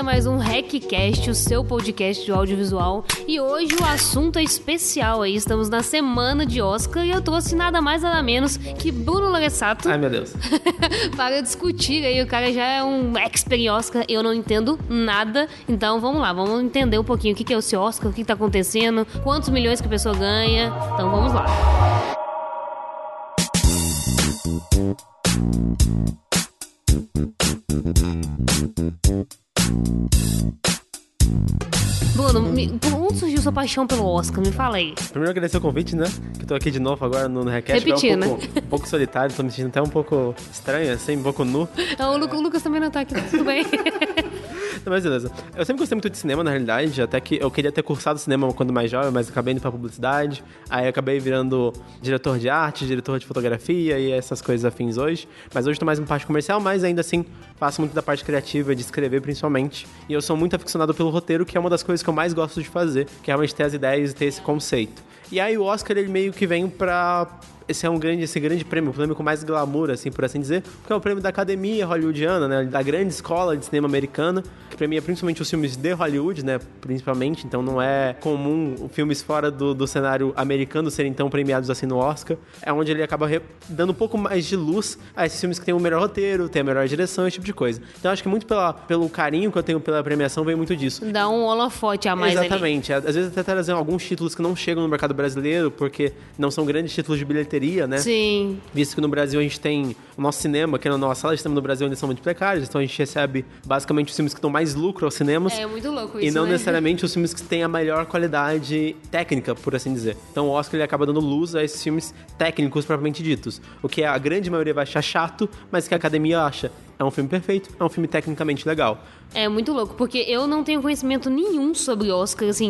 a mais um RecCast, o seu podcast de audiovisual. E hoje o assunto é especial aí. Estamos na semana de Oscar e eu trouxe nada mais nada menos que Bruno Lorenzato. Ai, meu Deus. para discutir aí. O cara já é um expert em Oscar, eu não entendo nada. Então vamos lá, vamos entender um pouquinho o que é esse Oscar, o que está acontecendo, quantos milhões que a pessoa ganha. Então vamos lá. Bruno, me, por onde surgiu sua paixão pelo Oscar? Me fala aí. Primeiro agradecer o convite, né? Que eu tô aqui de novo agora no, no Request. Repetindo, é um pouco, um pouco solitário, tô me sentindo até um pouco estranho, assim, um pouco nu. Não, o, Lu, o Lucas também não tá aqui, tudo bem. Mas beleza. Eu sempre gostei muito de cinema, na realidade. Até que eu queria ter cursado cinema quando mais jovem, mas acabei indo pra publicidade. Aí acabei virando diretor de arte, diretor de fotografia e essas coisas afins hoje. Mas hoje tô mais em parte comercial, mas ainda assim faço muito da parte criativa, de escrever principalmente. E eu sou muito aficionado pelo roteiro, que é uma das coisas que eu mais gosto de fazer, que é realmente ter as ideias e ter esse conceito. E aí o Oscar, ele meio que vem pra esse é um grande, esse grande prêmio, o prêmio com mais glamour, assim, por assim dizer, porque é o prêmio da academia hollywoodiana, né, da grande escola de cinema americana, que premia principalmente os filmes de Hollywood, né, principalmente, então não é comum filmes fora do, do cenário americano serem tão premiados assim no Oscar, é onde ele acaba dando um pouco mais de luz a esses filmes que têm o melhor roteiro, têm a melhor direção, esse tipo de coisa. Então acho que muito pela, pelo carinho que eu tenho pela premiação vem muito disso. Dá um holofote a mais Exatamente, ali. às vezes até trazendo alguns títulos que não chegam no mercado brasileiro, porque não são grandes títulos de bilheteria, né? Sim. Visto que no Brasil a gente tem o nosso cinema, que é na nossa sala de cinema no Brasil ainda são muito precários, então a gente recebe basicamente os filmes que dão mais lucro aos cinemas. É muito louco isso, E não né? necessariamente os filmes que têm a melhor qualidade técnica, por assim dizer. Então o Oscar ele acaba dando luz a esses filmes técnicos propriamente ditos. O que a grande maioria vai achar chato, mas que a academia acha. É um filme perfeito, é um filme tecnicamente legal. É muito louco, porque eu não tenho conhecimento nenhum sobre Oscar, assim,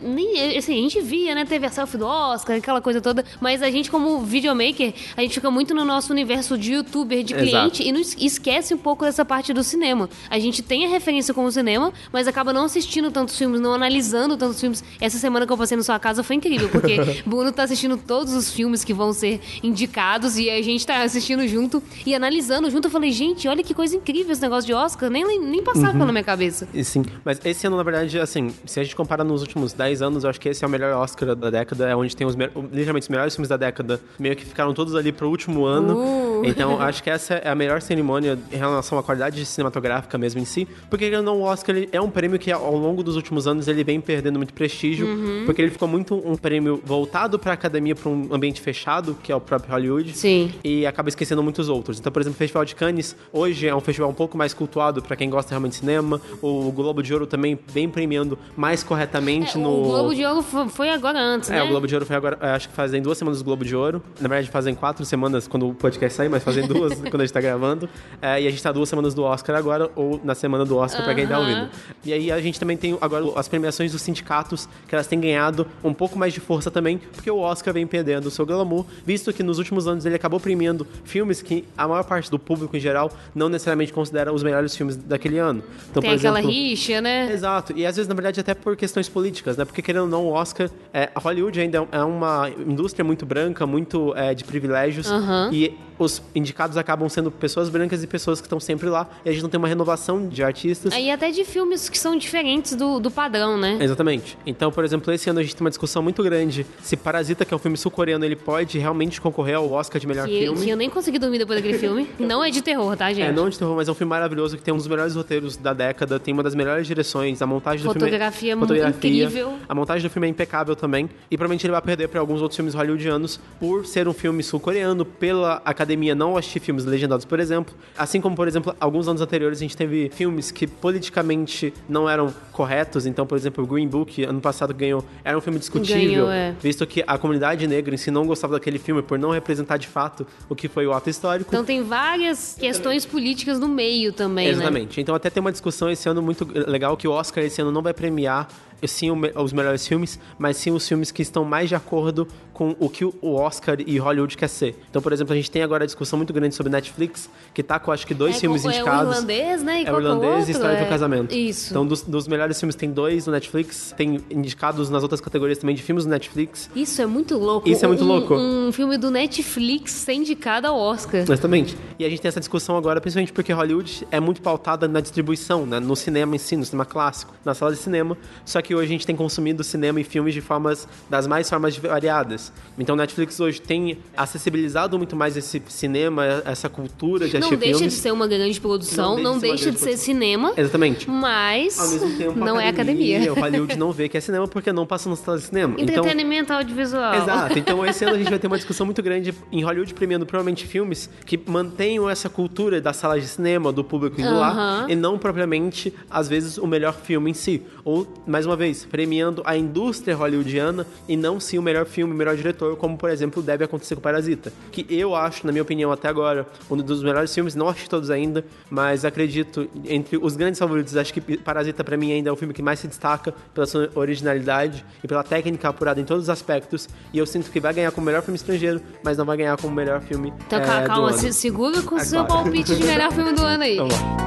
nem, assim, a gente via, né, teve a selfie do Oscar, aquela coisa toda, mas a gente como videomaker, a gente fica muito no nosso universo de youtuber, de cliente, Exato. e nos esquece um pouco dessa parte do cinema. A gente tem a referência com o cinema, mas acaba não assistindo tantos filmes, não analisando tantos filmes. Essa semana que eu passei na sua casa foi incrível, porque Bruno tá assistindo todos os filmes que vão ser indicados, e a gente tá assistindo junto e analisando junto. Eu falei, gente, olha que coisa incrível esse negócio de Oscar, nem, nem passava pela minha cabeça. E sim, mas esse ano, na verdade, assim, se a gente compara nos últimos 10 anos, eu acho que esse é o melhor Oscar da década, é onde tem os me- ligeiramente os melhores filmes da década, meio que ficaram todos ali pro último ano. Uh. Então, acho que essa é a melhor cerimônia em relação à qualidade cinematográfica mesmo em si, porque ou não, o Oscar ele é um prêmio que ao longo dos últimos anos ele vem perdendo muito prestígio, Uhum. porque ele ficou muito um prêmio voltado pra academia, pra um ambiente fechado, que é o próprio Hollywood. Sim. E acaba esquecendo muitos outros. Então, por exemplo, o Festival de Cannes hoje é um festival um pouco mais cultuado pra quem gosta realmente de cinema. O Globo de Ouro também vem premiando mais corretamente É, no. O Globo de Ouro fo- foi agora antes, É, né? o Globo de Ouro foi agora, é, acho que fazem duas semanas do Globo de Ouro. Na verdade, fazem quatro semanas quando o podcast sair, mas fazem duas quando a gente tá gravando. É, e a gente tá duas semanas do Oscar agora, ou na semana do Oscar pra quem tá ouvindo. E aí a gente também tem agora as premiações dos sindicatos, que elas têm ganhado um pouco mais de força também, porque o Oscar vem perdendo o seu glamour, visto que nos últimos anos ele acabou premiando filmes que a maior parte do público em geral não necessariamente considera os melhores filmes daquele ano. Então, Tem por aquela exemplo, rixa, né? Exato, e às vezes, na verdade, até por questões políticas, né? Porque querendo ou não, o Oscar, é, a Hollywood ainda é uma indústria muito branca, muito é, de privilégios, Aham. e os indicados acabam sendo pessoas brancas e pessoas que estão sempre lá, e a gente não tem uma renovação de artistas. Aí até de filmes que são diferentes do, do padrão, né? Exatamente. Então, por exemplo, esse ano a gente tem uma discussão muito grande se Parasita, que é um filme sul-coreano, ele pode realmente concorrer ao Oscar de melhor Que, filme. que eu nem consegui dormir depois daquele filme. Não é de terror, tá, gente? É, não de terror, mas é um filme maravilhoso que tem um dos melhores roteiros da década, tem uma das melhores direções, a montagem do Fotografia filme muito incrível. A montagem do filme é impecável também, e provavelmente ele vai perder para alguns outros filmes hollywoodianos por ser um filme sul-coreano, pela academia não assistir filmes legendados, por exemplo. Assim como, por exemplo, alguns anos anteriores a gente teve filmes que politicamente não eram corretos, então, por exemplo, o Green Book, ano passado ganhou, era um filme discutível, Ganhou, é. visto que a comunidade negra em si não gostava daquele filme por não representar de fato o que foi o ato histórico. Então tem várias questões políticas no meio também, né? Exatamente. Então até tem uma discussão esse ano muito legal que o Oscar esse ano não vai premiar sim os melhores filmes, mas sim os filmes que estão mais de acordo com o que o Oscar e Hollywood quer ser. Então, por exemplo, a gente tem agora a discussão muito grande sobre Netflix, que tá com acho que dois É, filmes com- é o indicados. irlandês, né? E É o irlandês e História É- do Casamento. Isso. Então, dos, dos melhores filmes tem dois no Netflix, tem indicados nas outras categorias também de filmes no Netflix. Isso é muito louco. Isso é muito Um- louco. Um filme do Netflix ser indicado ao Oscar. Exatamente. E a gente tem essa discussão agora, principalmente porque Hollywood é muito pautada na distribuição, né? no cinema em si, no cinema clássico, na sala de cinema. Só que hoje a gente tem consumido cinema e filmes de formas das mais formas variadas. Então Netflix hoje tem acessibilizado muito mais esse cinema, essa cultura de Não assistir deixa filmes. de ser uma grande produção, Não não deixa deixa de de ser uma ser cinema, Exatamente. mas Ao mesmo tempo, não a é academia. O Hollywood não vê que é cinema porque não passa no sala de cinema. Então, Entretenimento audiovisual. Exato. Então, esse ano a gente vai ter uma discussão muito grande em Hollywood premiando provavelmente filmes que mantenham essa cultura da sala de cinema, do público indo lá, e não propriamente, às vezes, o melhor filme em si. Ou, mais uma vez, premiando a indústria hollywoodiana e não sim o melhor filme, o melhor diretor, como, por exemplo, deve acontecer com Parasita. Que eu acho, na minha opinião, até agora, um dos melhores filmes. Não assisti todos ainda, mas acredito, entre os grandes favoritos, acho que Parasita, pra mim, ainda é o filme que mais se destaca pela sua originalidade e pela técnica apurada em todos os aspectos. E eu sinto que vai ganhar como melhor filme estrangeiro, mas não vai ganhar como melhor filme Então, é, calma, se segura com o seu palpite de melhor filme do ano aí. Vamos lá.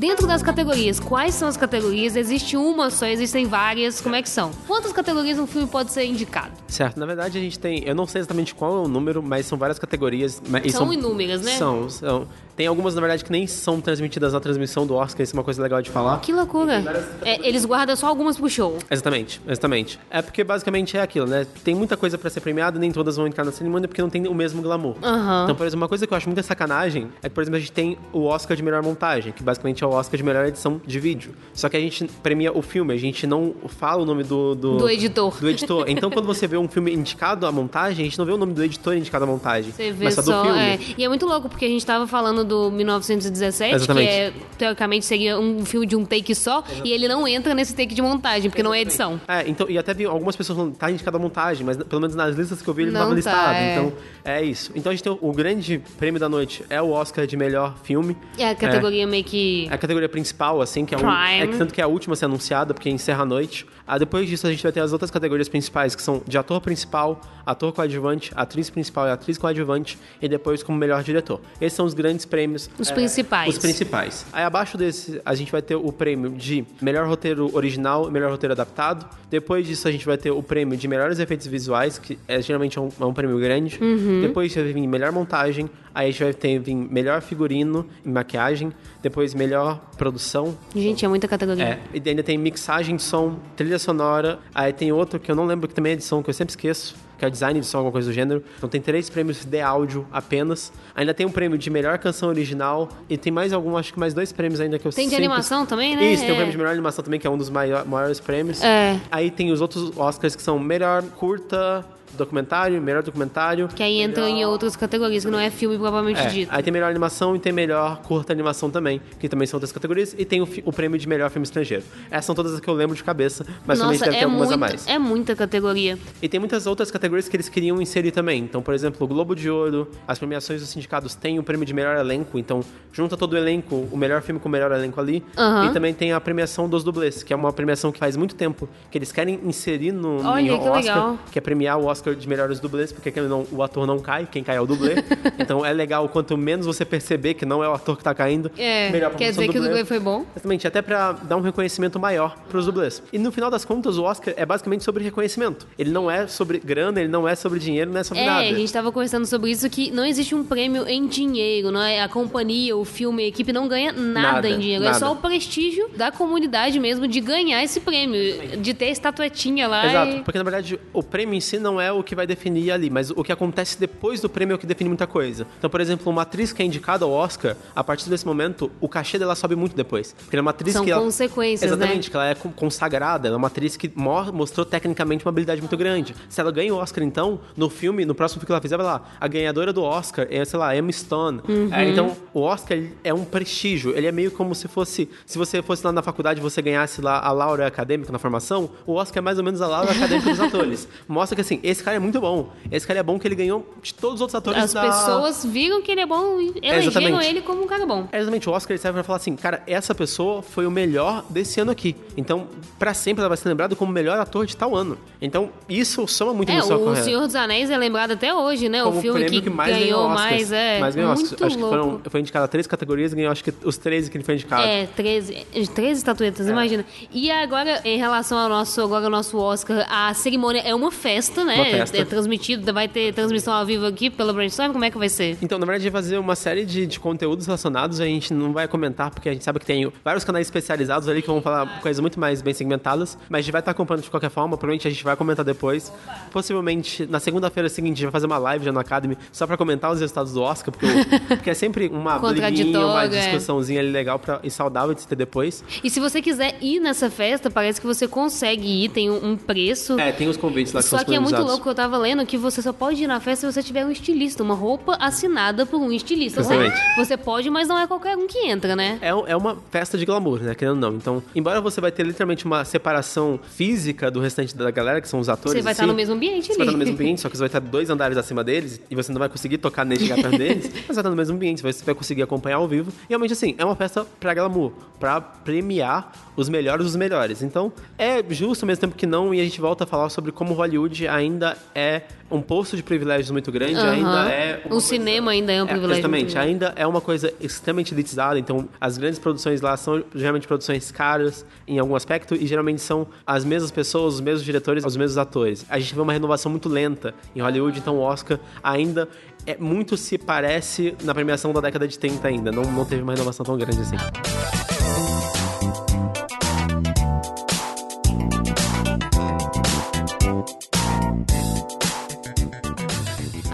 Dentro das categorias, quais são as categorias? Existe uma só, existem várias, como é que são? Quantas categorias um filme pode ser indicado? Certo, na verdade a gente tem, eu não sei exatamente qual é o número, mas são várias categorias. e São inúmeras, né? São, são. Tem algumas, na verdade, que nem são transmitidas na transmissão do Oscar, isso é uma coisa legal de falar. Que loucura. É, eles guardam só algumas pro show. Exatamente, exatamente. É porque basicamente é aquilo, né? Tem muita coisa pra ser premiada, nem todas vão entrar na cerimônia porque não tem o mesmo glamour. Aham. Então, por exemplo, uma coisa que eu acho muita sacanagem é que, por exemplo, a gente tem o Oscar de melhor montagem, que basicamente é o Oscar de melhor edição de vídeo. Só que a gente premia o filme, a gente não fala o nome do. Do, Do editor. Do editor. Então, quando você vê um filme indicado à montagem, a gente não vê o nome do editor indicado à montagem. Você vê mas só, só. do filme. é. E é muito louco, porque a gente tava falando do 1917, Exatamente. que é, teoricamente seria um filme de um take só, e ele não entra nesse take de montagem, porque não é edição. É, então, e até vi algumas pessoas falando, tá indicado a montagem, mas pelo menos nas listas que eu vi ele não estava tá, listado. é. Então, é isso. Então a gente tem o, o grande prêmio da noite, é o Oscar de melhor filme. É a categoria meio que. É a categoria principal, assim, que é, um, é que tanto que é a última a ser anunciada, porque encerra a noite. Ah, depois disso, a gente vai ter as outras categorias principais, que são de ator principal, ator coadjuvante, atriz principal e atriz coadjuvante, e depois como melhor diretor. Esses são os grandes prêmios. Os é, principais. Os principais. Aí abaixo desse, a gente vai ter o prêmio de melhor roteiro original e melhor roteiro adaptado. Depois disso, a gente vai ter o prêmio de melhores efeitos visuais, que é, geralmente é um, é um prêmio grande. Uhum. Depois vai vir melhor montagem. Aí a gente vai ter vir melhor figurino e maquiagem. Depois melhor produção. Gente, é muita categoria. É, e ainda tem mixagem de som, trilha sonora. Aí tem outro que eu não lembro que também é edição, que eu sempre esqueço, que é design de som, alguma coisa do gênero. Então tem três prêmios de áudio apenas. Ainda tem um prêmio de melhor canção original. E tem mais algum, acho que mais dois prêmios ainda que eu Tem de sempre... animação também, né? Isso, tem o É. prêmio de melhor animação também, que é um dos maior- maiores prêmios. É. Aí tem os outros Oscars que são melhor curta, documentário, melhor documentário. Que aí entra em outras categorias, que não é filme propriamente É, dito. aí tem melhor animação e tem melhor curta animação também, que também são outras categorias, e tem o, o prêmio de melhor filme estrangeiro. Essas são todas as que eu lembro de cabeça, mas também Nossa, deve ter é, algumas muito, a mais. é muita categoria. E tem muitas outras categorias que eles queriam inserir também. Então, por exemplo, o Globo de Ouro, as premiações dos sindicatos têm o prêmio de melhor elenco, então junta todo o elenco, o melhor filme com o melhor elenco ali. Aham. E também tem a premiação dos dublês, que é uma premiação que faz muito tempo que eles querem inserir no, no Olha, que Oscar, legal. que é premiar o Oscar de melhores dublês, porque não- o ator não cai, quem cai é o dublê. então é legal, quanto menos você perceber que não é o ator que tá caindo, É, melhor pra quer dizer que o dublê. dublê foi bom? Exatamente, até pra dar um reconhecimento maior pros dublês. E no final das contas, o Oscar é basicamente sobre reconhecimento. Ele não é sobre grana, ele não é sobre dinheiro, não é sobre É, nada. a gente tava conversando sobre isso, que não existe um prêmio em dinheiro, não é? A companhia, o filme, a equipe não ganha nada, Nada, em dinheiro. É nada. só o prestígio da comunidade mesmo de ganhar esse prêmio, de ter a estatuetinha lá. Exato, e- porque na verdade o prêmio em si não é o que vai definir ali, mas o que acontece depois do prêmio é o que define muita coisa. Então, por exemplo, uma atriz que é indicada ao Oscar, a partir desse momento, o cachê dela sobe muito depois. Porque ela é uma atriz São que ela... consequências, né? Exatamente, que ela é con- consagrada, ela é uma atriz que mo- mostrou tecnicamente uma habilidade muito grande. Se ela ganha o Oscar, então, no filme, no próximo filme que ela fizer, vai lá, a ganhadora do Oscar é, sei lá, Emma Stone. Uhum. É, então, o Oscar é um prestígio, ele é meio como se fosse, se você fosse lá na faculdade e você ganhasse lá a Laura acadêmica na formação, o Oscar é mais ou menos a Laura acadêmica dos atores. Mostra que, assim, esse esse cara é muito bom. Esse cara é bom que ele ganhou de todos os outros atores As da... pessoas viram que ele é bom e elegeram ele como um cara bom. É exatamente, o Oscar serve pra falar assim, cara, essa pessoa foi o melhor desse ano aqui. Então, pra sempre ela vai ser lembrada como o melhor ator de tal ano. Então, isso soma muito É, no seu o. Senhor dos Anéis é lembrado até hoje, né? Como o filme prêmio que, mais ganhou Oscars. mais, é. Mais ganhou muito Oscars. Acho que louco. foram, foi indicado a três categorias e ganhou acho que os 13 que ele foi indicado. É, 13, 13 estatuetas, É. imagina. E agora, em relação ao nosso, agora ao nosso Oscar, a cerimônia é uma festa, né? Uma festa. É transmitido, vai ter transmissão ao vivo aqui pelo Brainstorm, como é que vai ser? Então, na verdade, vai fazer uma série de, de conteúdos relacionados, a gente não vai comentar, porque a gente sabe que tem vários canais especializados ali que vão falar coisas muito mais bem segmentadas, mas a gente vai estar acompanhando de qualquer forma, provavelmente a gente vai comentar depois. Possivelmente, na segunda-feira seguinte, a gente vai fazer uma live já no Academy, só pra comentar os resultados do Oscar, porque, porque é sempre uma briguinha, uma é. discussãozinha ali legal pra, e saudável de se ter depois. E se você quiser ir nessa festa, parece que você consegue ir, tem um, um preço. É, tem os convites lá que Só que é muito. Louco, eu tava lendo que você só pode ir na festa se você tiver um estilista, uma roupa assinada por um estilista. Você, Exatamente. você pode, mas não é qualquer um que entra, né? É, é uma festa de glamour, né? Querendo ou não. Então, embora você vai ter literalmente uma separação física do restante da galera, que são os atores. Você vai estar si, no mesmo ambiente Você ali. vai estar no mesmo ambiente, só que você vai estar dois andares acima deles e você não vai conseguir tocar nem chegar perto deles. Mas você vai estar no mesmo ambiente, você vai conseguir acompanhar ao vivo. E realmente, assim, é uma festa pra glamour, pra premiar os melhores dos melhores. Então, é justo ao mesmo tempo que não, e a gente volta a falar sobre como Hollywood ainda é um posto de privilégios muito grande, Aham. ainda é. O cinema ainda é um privilégio Exatamente, muito grande. ainda é uma coisa extremamente elitizada, então as grandes produções lá são geralmente produções caras em algum aspecto e geralmente são as mesmas pessoas, os mesmos diretores, os mesmos atores. A gente vê uma renovação muito lenta em Hollywood, então o Oscar ainda é muito se parece na premiação da década de 30 ainda, não, não teve uma renovação tão grande assim.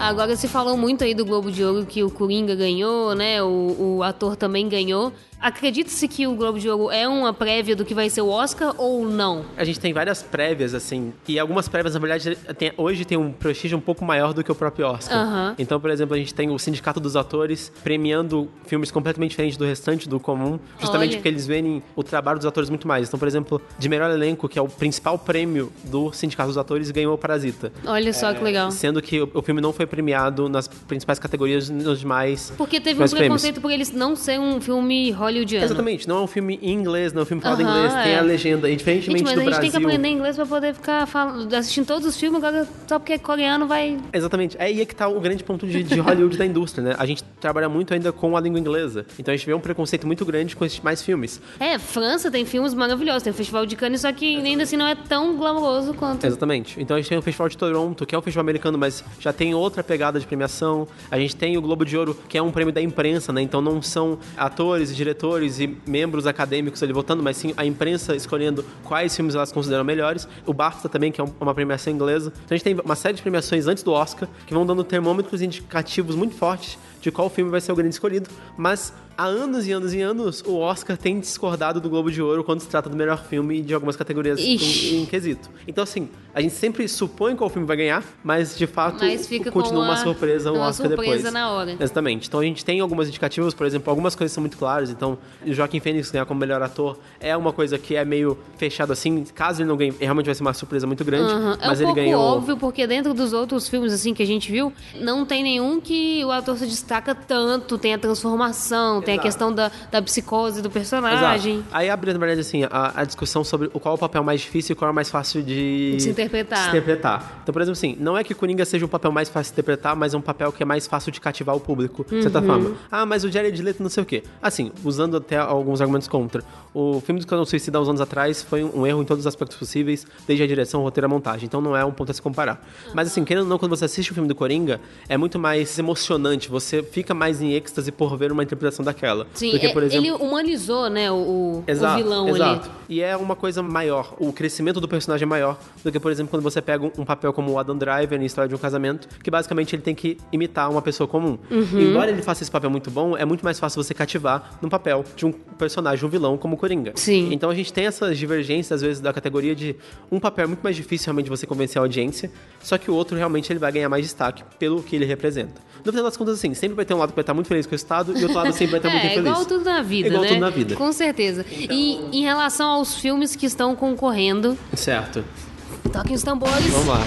Agora se falou muito aí do Globo de Ouro que o Coringa ganhou, né? O, o ator também ganhou. Acredita-se que o Globo de Ouro é uma prévia do que vai ser o Oscar ou não? A gente tem várias prévias, assim, e algumas prévias, na verdade, tem- hoje tem um prestígio um pouco maior do que o próprio Oscar. Aham. Então, por exemplo, a gente tem o Sindicato dos Atores premiando filmes completamente diferentes do restante, do comum, justamente Olha. porque eles veem o trabalho dos atores muito mais. Então, por exemplo, de melhor elenco, que é o principal prêmio do Sindicato dos Atores, ganhou o Parasita. Olha só que legal. Sendo que o, o filme não foi premiado nas principais categorias nos demais. Porque teve um demais prêmios. preconceito por eles não ser um filme hollywoodiano. Exatamente, não é um filme em inglês, não é um filme falado em inglês, tem é. a legenda. E Gente, diferentemente mas do a gente Brasil. tem que aprender inglês pra poder ficar fal- assistindo todos os filmes, agora só porque é coreano vai. Exatamente. É aí é que tá o grande ponto de, de Hollywood da indústria, né? A gente trabalha muito ainda com a língua inglesa. Então a gente vê um preconceito muito grande com esses mais filmes. É, França tem filmes maravilhosos, tem o Festival de Cannes, só que ainda assim não é tão glamouroso quanto. Exatamente. Então a gente tem o Festival de Toronto, que é um festival americano, mas já tem outra pegada de premiação. A gente tem o Globo de Ouro, que é um prêmio da imprensa, né? Então não são atores, diretores e membros acadêmicos ali votando, mas sim a imprensa escolhendo quais filmes elas consideram melhores. O BAFTA também, que é um- uma premiação inglesa. Então a gente tem uma série de premiações antes do Oscar, que vão dando termômetros indicativos muito fortes de qual filme vai ser o grande escolhido, mas há anos e anos e anos o Oscar tem discordado do Globo de Ouro quando se trata do melhor filme de algumas categorias em, em quesito. Então, assim, a gente sempre supõe qual filme vai ganhar, mas de fato Mas fica continua uma a- surpresa o uma Oscar surpresa depois. na hora. Exatamente. Então a gente tem algumas indicativas, por exemplo, algumas coisas são muito claras. Então, o Joaquim Fênix ganhar como melhor ator é uma coisa que é meio fechado assim. Caso ele não ganhe, realmente vai ser uma surpresa muito grande. Aham. É um Mas ele pouco ganhou. óbvio, porque dentro dos outros filmes assim que a gente viu, não tem nenhum que o ator se destaca tanto. Tem a transformação, tem a Exato. questão da, da psicose do personagem. Exato. Aí abre, na verdade, assim, a, a discussão sobre qual é o papel mais difícil e qual é o mais fácil de... De se interpretar. se interpretar. Então, por exemplo, assim, não é que Coringa seja o papel mais fácil de interpretar, mas é um papel que é mais fácil de cativar o público, de certa Uhum. forma. Ah, mas o Jared Leto não sei o quê. Assim, usando até alguns argumentos contra. O filme do Esquadrão Suicida, há uns anos atrás, foi um erro em todos os aspectos possíveis, desde a direção, o roteiro, a montagem. Então não é um ponto a se comparar. Mas assim, querendo ou não, quando você assiste o filme do Coringa, é muito mais emocionante. Você fica mais em êxtase por ver uma interpretação daquela. Sim, do que, é- por exemplo, ele humanizou, né, o, o- o Exato, vilão exato. ali. E é uma coisa maior. O crescimento do personagem é maior do que, por exemplo, quando você pega um- papel como o Adam Driver em História de um Casamento, que basicamente ele tem que imitar uma pessoa comum. Uhum. Embora ele faça esse papel muito bom, é muito mais fácil você cativar num papel de um personagem, um vilão como o Coringa. Sim. Então a gente tem essas divergências, às vezes, da categoria de um papel é muito mais difícil realmente você convencer a audiência, só que o outro realmente ele vai ganhar mais destaque pelo que ele representa. No final das contas, assim, sempre vai ter um lado que vai estar muito feliz com o Estado e outro lado sempre vai estar muito É, infeliz. igual tudo na vida, Igual né? tudo na vida. Com certeza. E em relação aos filmes que estão concorrendo, Certo. toquem os tambores. Vamos lá.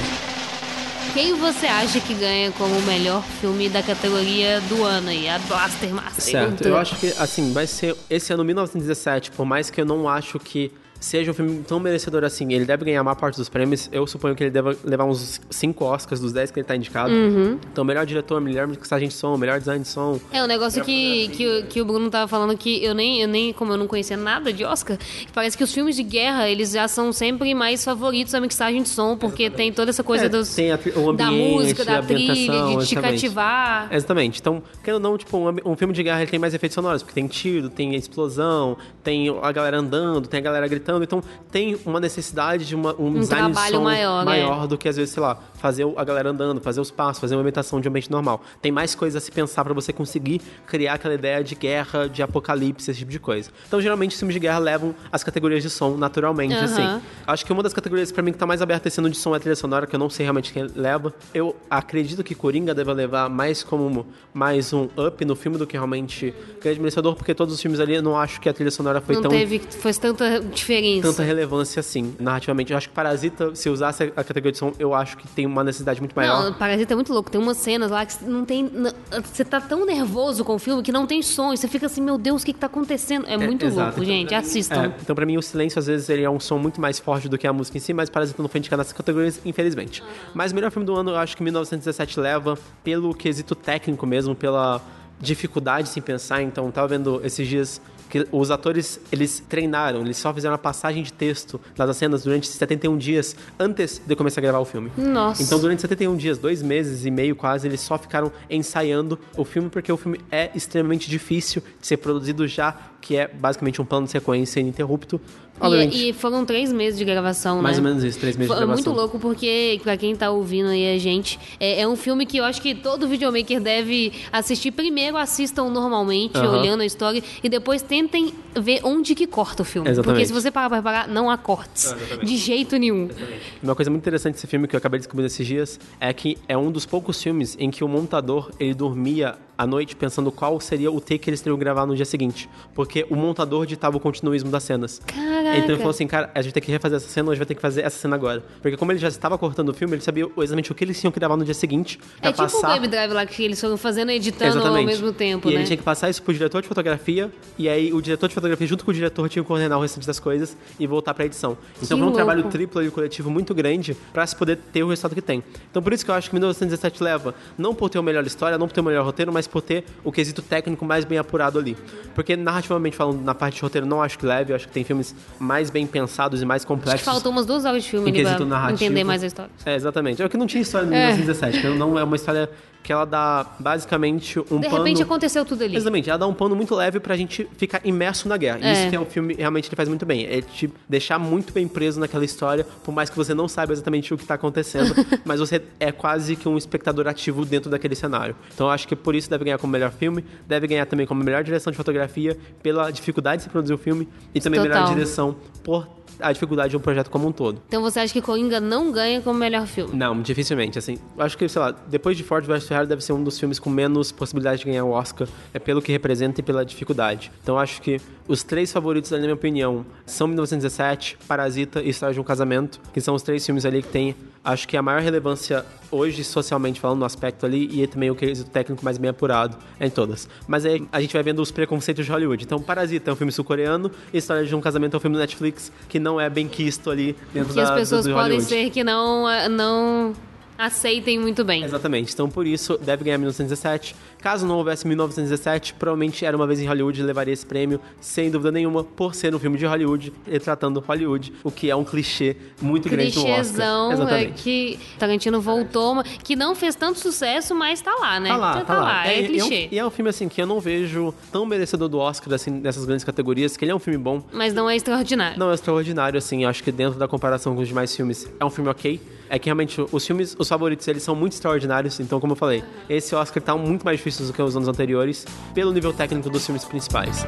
Quem você acha que ganha como o melhor filme da categoria do ano aí? A Blaster Master. Certo, eu acho que, assim, vai ser esse ano 1917, por mais que eu não acho que seja um filme tão merecedor assim. Ele deve ganhar a maior parte dos prêmios. Eu suponho que ele deve levar uns 5 Oscars dos 10 que ele tá indicado. Uhum. Então, melhor diretor, melhor mixagem de som, melhor design de som. É um negócio que, que, o- que o Bruno tava falando que eu nem, eu nem, como eu não conhecia nada de Oscar, parece que os filmes de guerra, eles já são sempre mais favoritos da mixagem de som, porque tem toda essa coisa É, dos, tem a o da ambiente, música, da a trilha, de te exatamente. cativar. Exatamente. Então, querendo ou não, tipo, um, um filme de guerra ele tem mais efeitos sonoros, porque tem tiro, tem explosão, tem a galera andando, tem a galera gritando. Então, tem uma necessidade de uma- um, design de som maior, né? maior do que, às vezes, sei lá, fazer a galera andando, fazer os passos, fazer uma ambientação de ambiente normal. Tem mais coisas a se pensar pra você conseguir criar aquela ideia de guerra, de apocalipse, esse tipo de coisa. Então, geralmente, os filmes de guerra levam as categorias de som naturalmente, Aham. assim. Acho que uma das categorias pra mim que tá mais aberta esse ano de som é a trilha sonora, que eu não sei realmente quem leva. Eu acredito que Coringa deve levar mais como mais um up no filme do que realmente grande merecedor, porque todos os filmes ali eu não acho que a trilha sonora foi não tão teve fosse tanta diferença. tanta relevância assim, narrativamente. Eu acho que Parasita, se usasse a categoria de som, eu acho que tem uma necessidade muito maior. Não, Parasita é muito louco. Tem umas cenas lá que não tem. não- Você tá tão nervoso com o filme que não tem som. Você fica assim, meu Deus, o que, que tá acontecendo? É muito exato. louco, Então, gente. Assistam. É, então, pra mim, o silêncio, às vezes, ele é um som muito mais forte do que a música em si, mas Parasita não foi indicado nessas categorias, infelizmente. Mas o melhor filme do ano, eu acho que 1917 leva pelo quesito técnico mesmo, pela dificuldade de se pensar. Então, tava vendo esses dias que os atores, eles treinaram, eles só fizeram a passagem de texto das cenas durante 71 dias antes de começar a gravar o filme. Nossa. Então, durante 71 dias, dois meses e meio quase, eles só ficaram ensaiando o filme, porque o filme é extremamente difícil de ser produzido já, que é basicamente um plano de sequência ininterrupto. E, e foram três meses de gravação, mais né? ou menos isso, três meses Foi de gravação. muito louco porque, pra quem tá ouvindo aí a gente, é, é um filme que eu acho que todo videomaker deve assistir. Primeiro assistam normalmente, olhando a história, e depois tentem ver onde que corta o filme. Exatamente. Porque se você parar pra reparar, não há cortes. de jeito nenhum. Uma coisa muito interessante desse filme que eu acabei de descobrir esses dias é que é um dos poucos filmes em que o montador ele dormia à noite pensando qual seria o take que eles teriam que gravar no dia seguinte. Porque o montador ditava o continuismo das cenas. Caraca. Então ele falou assim, cara, a gente tem que refazer essa cena, hoje vai ter que fazer essa cena agora. Porque como ele já estava cortando o filme, ele sabia exatamente o que eles tinham que gravar no dia seguinte pra É tipo o passar... Baby Drive lá que eles foram fazendo e editando Exatamente. ao mesmo tempo, e né? ele tinha que passar isso pro diretor de fotografia, e aí o diretor de fotografia, junto com o diretor, tinha que coordenar o restante das coisas e voltar pra edição. Então foi um trabalho triplo e coletivo muito grande pra se poder ter o resultado que tem. Então por isso que eu acho que 1917 leva, não por ter a melhor história, não por ter o melhor roteiro, mas por ter o quesito técnico mais bem apurado ali. Porque narrativamente falando, na parte de roteiro, não acho que leve, eu acho que tem filmes mais bem pensados e mais Acho complexos. que faltou umas duas horas de filme pra entender mais a história. É, exatamente. É o que não tinha história em É. 1917, que não é uma história que ela dá basicamente um De pano... repente aconteceu tudo ali. Exatamente, ela dá um pano muito leve pra gente ficar imerso na guerra. É. Isso que é o filme realmente ele faz muito bem. É te deixar muito bem preso naquela história, por mais que você não saiba exatamente o que tá acontecendo, mas você é quase que um espectador ativo dentro daquele cenário. Então eu acho que por isso deve ganhar como melhor filme, deve ganhar também como melhor direção de fotografia, pela dificuldade de se produzir o filme, e também melhor Total. direção por a dificuldade de um projeto como um todo. Então você acha que Coringa não ganha como melhor filme? Não, dificilmente. Assim, eu acho que, sei lá, depois de Ford vs Ferrari deve ser um dos filmes com menos possibilidade de ganhar o Oscar, é pelo que representa e pela dificuldade. Então eu acho que os três favoritos, na minha opinião, são 1917, Parasita e História de um Casamento, que são os três filmes ali que têm, acho que a maior relevância hoje, socialmente falando, no aspecto ali, e também o quesito técnico mais bem apurado em todas. Mas aí a gente vai vendo os preconceitos de Hollywood. Então, Parasita é um filme sul-coreano, e História de um Casamento é um filme do Netflix, que não é bem quisto ali dentro Que da, as pessoas do, do podem Hollywood. ser que não, ah, não aceitem muito bem. Exatamente. Então, por isso, deve ganhar 1917. Caso não houvesse 1917, provavelmente Era Uma Vez em Hollywood levaria esse prêmio, sem dúvida nenhuma, por ser um filme de Hollywood, retratando Hollywood, o que é um clichê muito grande no Oscar. Clichêzão é Exatamente. que Tarantino voltou, mas- que não fez tanto sucesso, mas tá lá, né? Tá lá, tá, lá. É, e- e um- clichê. E é um filme, assim, que eu não vejo tão merecedor do Oscar, assim, nessas grandes categorias, que ele é um filme bom, Mas não é extraordinário. Não é extraordinário, assim. Acho que dentro da comparação com os demais filmes, é um filme ok. É que realmente os filmes, os favoritos, eles são muito extraordinários. Então, como eu falei, esse Oscar tá muito mais difícil do que os anos anteriores, pelo nível técnico dos filmes principais.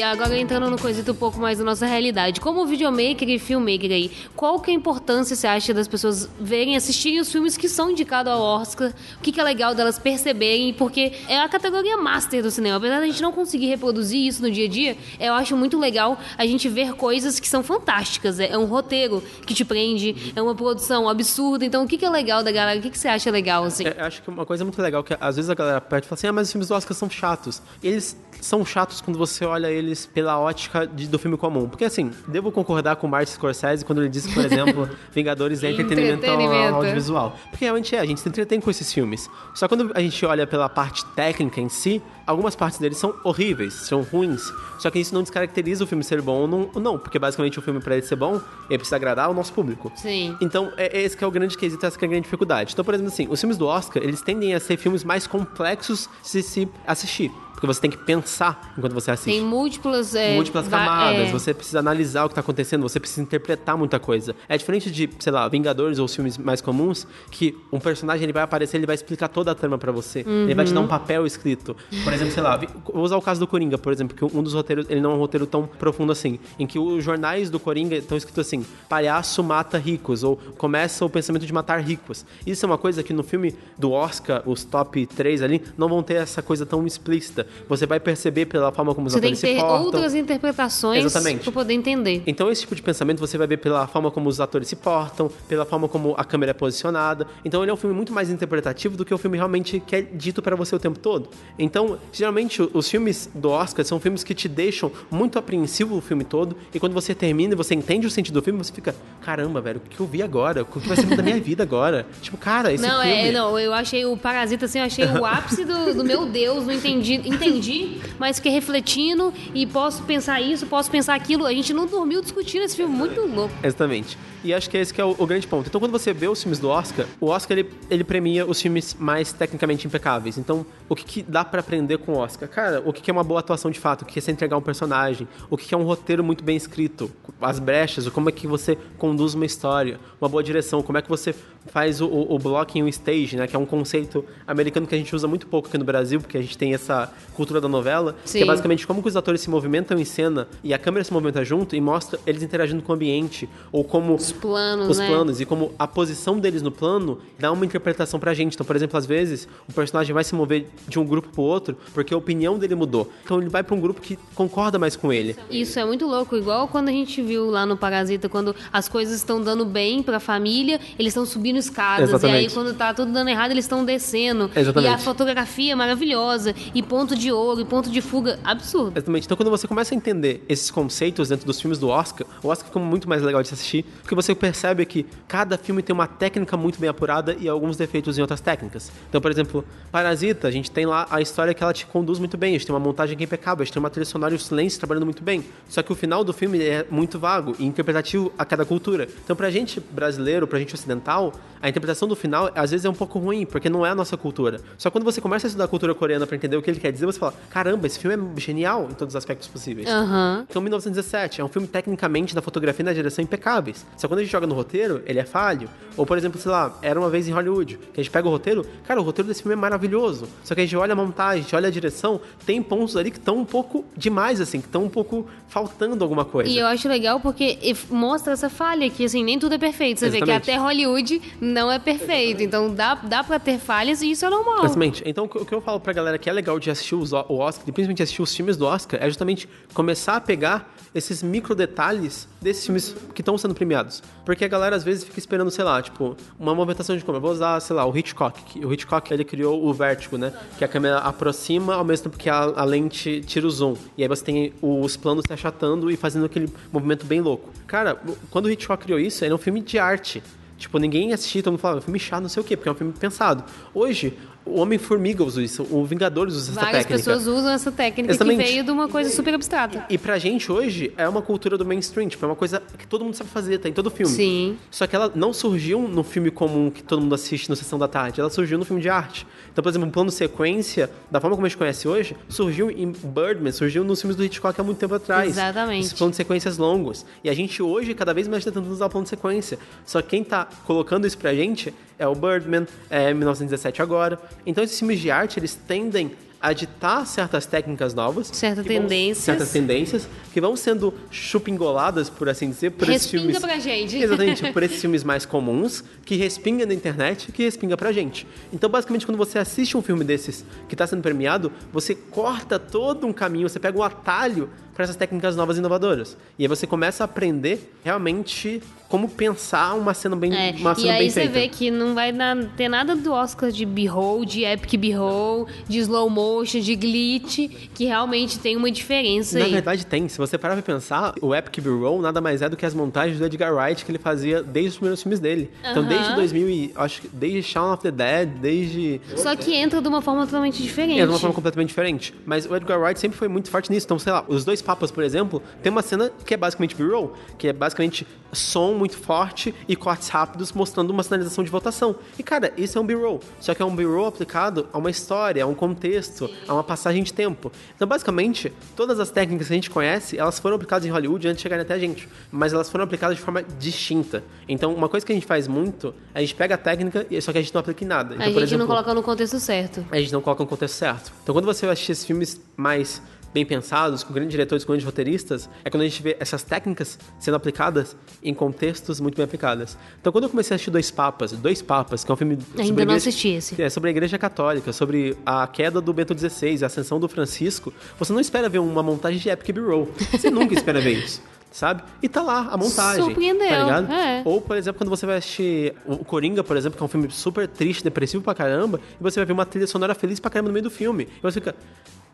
E agora entrando no quesito um pouco mais da nossa realidade, como videomaker e filmmaker aí, qual que é a importância, você acha, das pessoas verem, assistirem os filmes que são indicados ao Oscar? O que, que é legal delas perceberem? Porque é a categoria master do cinema. Apesar da gente não conseguir reproduzir isso no dia a dia, eu acho muito legal a gente ver coisas que são fantásticas. É um roteiro que te prende, é uma produção absurda. Então, o que, que é legal da galera? O que, que você acha legal, assim? É, eu acho que uma coisa muito legal que às vezes a galera perde e fala assim: ah, mas os filmes do Oscar são chatos. Eles são chatos quando você olha eles pela ótica de, do filme comum. Porque, assim, devo concordar com o Martin Scorsese quando ele disse, por exemplo, Vingadores é entretenimento, Entretenimento. audiovisual. Porque realmente é, a gente se entretém com esses filmes. Só quando a gente olha pela parte técnica em si, algumas partes deles são horríveis, são ruins. Só que isso não descaracteriza o filme ser bom ou não, não porque basicamente o filme, pra ele ser bom, ele precisa agradar o nosso público. Sim. Então, é, é esse que é o grande quesito, essa que é a grande dificuldade. Então, por exemplo, assim, os filmes do Oscar, eles tendem a ser filmes mais complexos de se assistir. Porque você tem que pensar enquanto você assiste. Tem múltiplas... É, Múltiplas camadas, é, você precisa analisar o que tá acontecendo, você precisa interpretar muita coisa. É diferente de, sei lá, Vingadores ou filmes mais comuns, que um personagem ele vai aparecer, ele vai explicar toda a trama pra você. Ele vai te Uhum. dar um papel escrito. Por exemplo, sei lá, vou usar o caso do Coringa, por exemplo, que um dos roteiros, ele não é um roteiro tão profundo assim, em que os jornais do Coringa estão escritos assim: palhaço mata ricos, ou começa o pensamento de matar ricos. Isso é uma coisa que no filme do Oscar, os top 3 ali, não vão ter essa coisa tão explícita. Você vai perceber pela forma como os Você tem atores que ter se portam. outras interpretações Exatamente. pra poder entender. Então esse tipo de pensamento você vai ver pela forma como os atores se portam, pela forma como a câmera é posicionada. Então ele é um filme muito mais interpretativo do que o filme realmente que é dito para você o tempo todo. Então, geralmente os filmes do Oscar são filmes que te deixam muito apreensivo o filme todo e quando você termina e você entende o sentido do filme, você fica, caramba, velho, o que eu vi agora? O que vai ser da minha vida agora? Tipo, cara, esse não, filme é, não, eu achei o Parasita assim, eu achei o ápice do, do meu Deus, não entendi, entendi, mas fiquei refletindo e posso pensar isso, posso pensar aquilo. A gente não dormiu discutindo esse filme muito louco. Exatamente. E acho que esse que é o, o grande ponto. Então, quando você vê os filmes do Oscar, o Oscar ele, ele premia os filmes mais tecnicamente impecáveis. Então, o que, que dá pra aprender com o Oscar? Cara, o que, que é uma boa atuação de fato? O que é você entregar um personagem? O que, que é um roteiro muito bem escrito? As brechas, como é que você conduz uma história? Uma boa direção, como é que você faz o, o, o blocking stage, né? Que é um conceito americano que a gente usa muito pouco aqui no Brasil, porque a gente tem essa cultura da novela, que é Sim. basicamente como que os atores se movimentam em cena e a câmera se movimenta junto e mostra eles interagindo com o ambiente, ou como Os planos, os né? planos e como a posição deles no plano dá uma interpretação pra gente. Então, por exemplo, às vezes o personagem vai se mover de um grupo pro outro porque a opinião dele mudou. Então ele vai pra um grupo que concorda mais com ele. Isso é muito louco, igual quando a gente viu lá no Parasita, quando as coisas estão dando bem pra família, eles estão subindo escadas. Exatamente. E aí, quando tá tudo dando errado, eles estão descendo. Exatamente. E a fotografia é maravilhosa. E ponto de ouro, e ponto de fuga. Absurdo. Exatamente. Então, quando você começa a entender esses conceitos dentro dos filmes do Oscar, o Oscar fica muito mais legal de se assistir, porque você percebe que cada filme tem uma técnica muito bem apurada e alguns defeitos em outras técnicas. Então, por exemplo, Parasita, a gente tem lá a história que ela te conduz muito bem, a gente tem uma montagem que é impecável, a gente tem uma trilha sonora e o silêncio trabalhando muito bem. Só que o final do filme é muito vago e interpretativo a cada cultura. Então, pra gente brasileiro, pra gente ocidental, a interpretação do final às vezes é um pouco ruim, porque não é a nossa cultura. Só quando você começa a estudar a cultura coreana pra entender o que ele quer dizer, você fala: caramba, esse filme é genial em todos os aspectos possíveis. Aham. Então, 1917 é um filme tecnicamente na fotografia e na direção impecáveis. Só quando a gente joga no roteiro, ele é falho. Ou, por exemplo, sei lá, Era uma vez em Hollywood, que a gente pega o roteiro, cara, o roteiro desse filme é maravilhoso. Só que a gente olha a montagem, a gente olha a direção, tem pontos ali que estão um pouco demais, assim, que estão um pouco faltando alguma coisa. E eu acho legal porque mostra essa falha que, assim, nem tudo é perfeito. Você vê que Exatamente. até Hollywood não é perfeito. Então dá, dá pra ter falhas e isso é normal. Exatamente. Então, o que eu falo pra galera que é legal de assistir os, o Oscar, principalmente assistir os filmes do Oscar, é justamente começar a pegar esses micro detalhes desses filmes que estão sendo premiados. Porque a galera às vezes fica esperando, sei lá, tipo, uma movimentação de câmera. Vou usar, sei lá, o Hitchcock. O Hitchcock, ele criou o vértigo, né? Que a câmera aproxima ao mesmo tempo que a, a lente tira o zoom. E aí você tem os planos se achatando e fazendo aquele movimento bem louco. Cara, quando o Hitchcock criou isso, ele é um filme de arte. Tipo, ninguém assistia, todo mundo falava, filme chato, não sei o quê, porque é um filme pensado. Hoje, o Homem-Formiga usa isso, o Vingadores usa essa Várias técnica. pessoas usam essa técnica Exatamente. que veio de uma coisa super abstrata. E pra gente hoje é uma cultura do mainstream, tipo, é uma coisa que todo mundo sabe fazer, tá em todo filme. Sim. Só que ela não surgiu no filme comum que todo mundo assiste no Sessão da Tarde, ela surgiu no filme de arte. Então, por exemplo, um plano sequência, da forma como a gente conhece hoje, surgiu em Birdman, surgiu nos filmes do Hitchcock há muito tempo atrás. Exatamente. Esses planos de sequências longos. E a gente hoje, cada vez mais, tá tentando usar o plano de sequência. Só que quem tá colocando isso pra gente é o Birdman, é 1917 agora. Então, esses filmes de arte, eles tendem a ditar certas técnicas novas. Certas que vão- tendências. certas tendências que vão sendo chupingoladas, por assim dizer, por esses Respinga filmes. pra gente. Exatamente, por esses filmes mais comuns, que respinga na internet, que respinga pra gente. Então, basicamente, quando você assiste um filme desses que tá sendo premiado, você corta todo um caminho, você pega um atalho para essas técnicas novas e inovadoras. E aí você começa a aprender realmente como pensar uma cena bem, É, uma e cena aí bem você feita. vê que não vai na- ter nada do Oscar de B-roll, de epic B-roll, de slow motion, de glitch, que realmente tem uma diferença Na aí. verdade tem. Se você parar pra pensar, o Epic B-Roll nada mais é do que as montagens do Edgar Wright que ele fazia desde os primeiros filmes dele. Então Aham. desde 2000 e... Acho que desde Shaun of the Dead, desde... Só que entra de uma forma totalmente diferente. É de uma forma completamente diferente. Mas o Edgar Wright sempre foi muito forte nisso. Então, sei lá, os dois papas, por exemplo, tem uma cena que é basicamente B-roll, que é basicamente som muito forte e cortes rápidos mostrando uma sinalização de votação. E, cara, isso é um B-roll. Só que é um B-roll aplicado a uma história, a um contexto, a uma passagem de tempo. Então, basicamente, todas as técnicas que a gente conhece, elas foram aplicadas em Hollywood antes de chegarem até a gente. Mas elas foram aplicadas de forma distinta. Então, uma coisa que a gente faz muito, a gente pega a técnica, e- só que a gente não aplica em nada. Então, a gente exemplo, não coloca no contexto certo. a gente não coloca no contexto certo. Então, quando você vai assistir esses filmes mais bem pensados, com grandes diretores, com grandes roteiristas, é quando a gente vê essas técnicas sendo aplicadas em contextos muito bem aplicadas. Então, quando eu comecei a assistir Dois Papas, Dois Papas, que é um filme sobre Ainda a não igreja- assisti esse. É sobre a Igreja Católica, sobre a queda do Bento XVI, a ascensão do Francisco, você não espera ver uma montagem de Epic B-Roll. Você nunca espera ver isso. Sabe? E tá lá a montagem. Surpreendeu, Tá ligado? é. Ou, por exemplo, quando você vai assistir o Coringa, por exemplo, que é um filme super triste, depressivo pra caramba, e você vai ver uma trilha sonora feliz pra caramba no meio do filme. E você fica.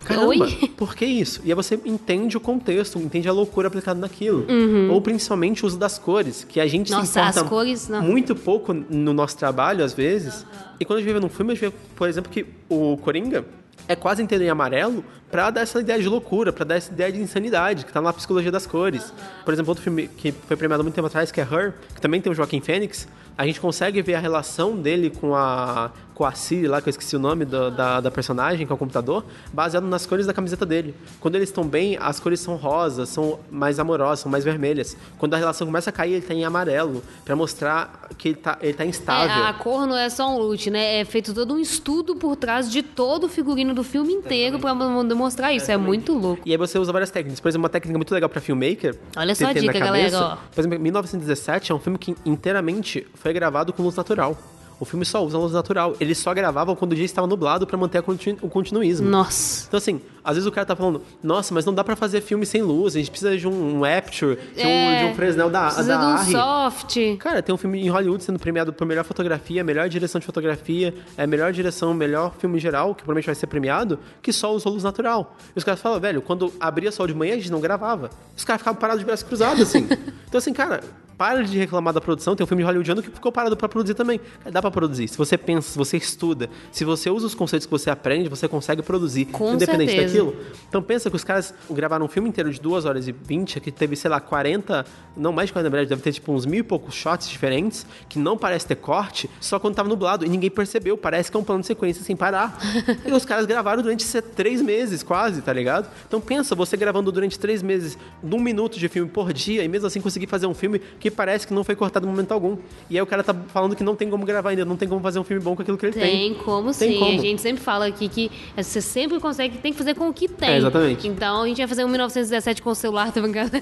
Caramba, Oi? por que isso? E aí você entende o contexto, entende a loucura aplicada naquilo. Ou principalmente o uso das cores, que a gente Uhum. Nossa, se importa cores, muito pouco no nosso trabalho, às vezes. E quando a gente vê num filme, a gente vê, por exemplo, que o Coringa é quase inteiro em amarelo pra dar essa ideia de loucura, pra dar essa ideia de insanidade, que tá na psicologia das cores. Por exemplo, outro filme que foi premiado muito tempo atrás, que é Her, que também tem o Joaquim Fênix, a gente consegue ver a relação dele com a com a Siri lá, que eu esqueci o nome da, da, da personagem, que é o computador, baseado nas cores da camiseta dele. Quando eles estão bem, as cores são rosas, são mais amorosas, são mais vermelhas. Quando a relação começa a cair, ele tá em amarelo, pra mostrar que ele tá, ele tá instável. É, a cor não é só um loot, né? É feito todo um estudo por trás de todo o figurino do filme inteiro mo- demonstrar isso. É muito louco. E aí você usa várias técnicas. Por exemplo, uma técnica muito legal pra filmmaker. Olha só a dica, galera, ó. Por exemplo, 1917 é um filme que inteiramente foi gravado com luz natural. O filme só usa luz natural. Eles só gravavam quando o dia estava nublado pra manter continu- o continuismo. Nossa. Então, assim, às vezes o cara tá falando, nossa, mas não dá pra fazer filme sem luz, a gente precisa de um, um Aperture, de um, É, de um Fresnel da, Precisa da de um Arri. soft. Cara, tem um filme em Hollywood sendo premiado por melhor fotografia, melhor direção de fotografia, é, melhor direção, melhor filme geral, que provavelmente vai ser premiado, que só usa luz natural. E os caras falam, velho, quando abria sol de manhã, a gente não gravava. Os caras ficavam parados de braços cruzados, assim. então, assim, cara, para de reclamar da produção. Tem um filme de hollywoodiano que ficou parado pra produzir também. Dá pra produzir. Se você pensa, se você estuda, se você usa os conceitos que você aprende, você consegue produzir. Com independente certeza. daquilo. Então pensa que os caras gravaram um filme inteiro de 2 horas e 20, que teve, sei lá, 40, não mais de 40, na verdade, deve ter tipo uns mil e poucos shots diferentes, que não parece ter corte, só quando tava nublado. E ninguém percebeu, parece que é um plano de sequência sem parar. e os caras gravaram durante três meses, quase, tá ligado? Então pensa, você gravando durante três meses, de um minuto de filme por dia, e mesmo assim conseguir fazer um filme que parece que não foi cortado em momento algum. E aí o cara tá falando que não tem como gravar ainda, não tem como fazer um filme bom com aquilo que ele tem. Tem como Tem sim. como. A gente sempre fala aqui que você sempre consegue, tem que fazer com o que tem. É, exatamente. Então a gente vai fazer um 1917 com o celular, tá brincando?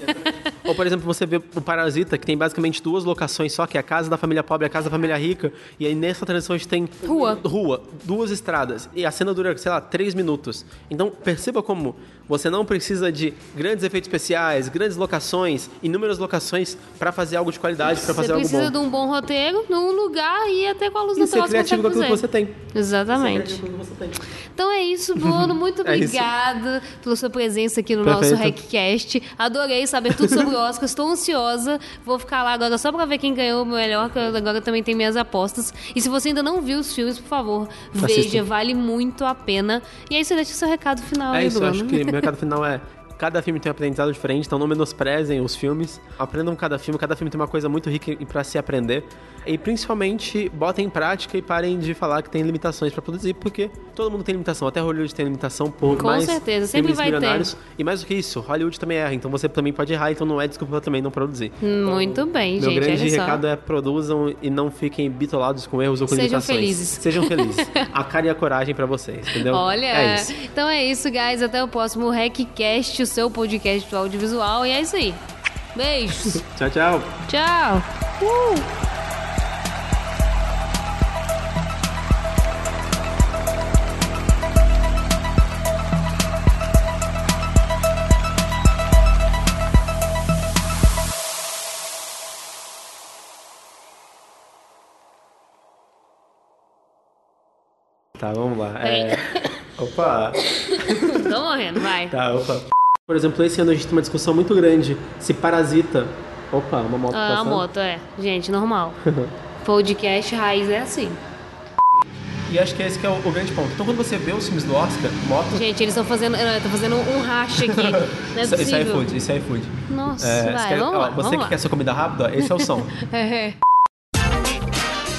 Ou, por exemplo, você vê o Parasita, que tem basicamente duas locações só, que é a casa da família pobre e a casa da família rica. E aí nessa transição a gente tem... Rua. Rua, duas estradas. E a cena dura, sei lá, três minutos. Então, perceba como você não precisa de grandes efeitos especiais, grandes locações, inúmeras locações pra fazer algo de qualidade, pra Você fazer algo precisa bom. de um bom roteiro, num lugar e até com a luz E ser natural você criativo com consegue aquilo que fazer. você tem. Exatamente. Ser você tem. Então é isso, Bruno. Muito É obrigada pela sua presença aqui no nosso Perfeito. Hackcast. Adorei saber tudo sobre o Oscar. Estou ansiosa. Vou ficar lá agora só pra ver quem ganhou o melhor, que agora também tem minhas apostas. E se você ainda não viu os filmes, por favor, veja. Assista. Vale muito a pena. E aí você deixa o seu recado final É aí, isso, eu Bruno. acho que o meu recado final é Cada filme tem um aprendizado diferente, então não menosprezem os filmes. Aprendam cada filme, cada filme tem uma coisa muito rica para se aprender. E principalmente, botem em prática e parem de falar que tem limitações para produzir, porque todo mundo tem limitação. Até Hollywood tem limitação por Com mais certeza, sempre vai ter. E mais do que isso, Hollywood também erra, então você também pode errar, então não é desculpa também não produzir. Muito bem, Meu gente. grande olha só. recado é produzam e não fiquem bitolados com erros ou com Sejam limitações. felizes. Sejam felizes. a cara e a coragem pra vocês, entendeu? Olha, É isso. então é isso, guys. Até o próximo RecCast, o seu podcast do audiovisual. E é isso aí. Beijos. Tchau, tchau. Tchau. Uh! Tá, vamos lá. É... Opa! Tô morrendo, vai. Tá, opa. Por exemplo, esse ano a gente tem uma discussão muito grande se parasita. Opa, uma moto Ah, a passando. moto, é. Gente, normal. Podcast raiz é assim. E acho que esse que é o, o grande ponto. Então quando você vê os filmes do Oscar, moto. Gente, eles estão fazendo, eh, tão fazendo um racha aqui. Não é Isso, isso é iFood, isso é iFood. Nossa, É, vai, você quer- vamos ó, lá, você vamos que lá. quer sua comida rápida, ó, esse é o som. É.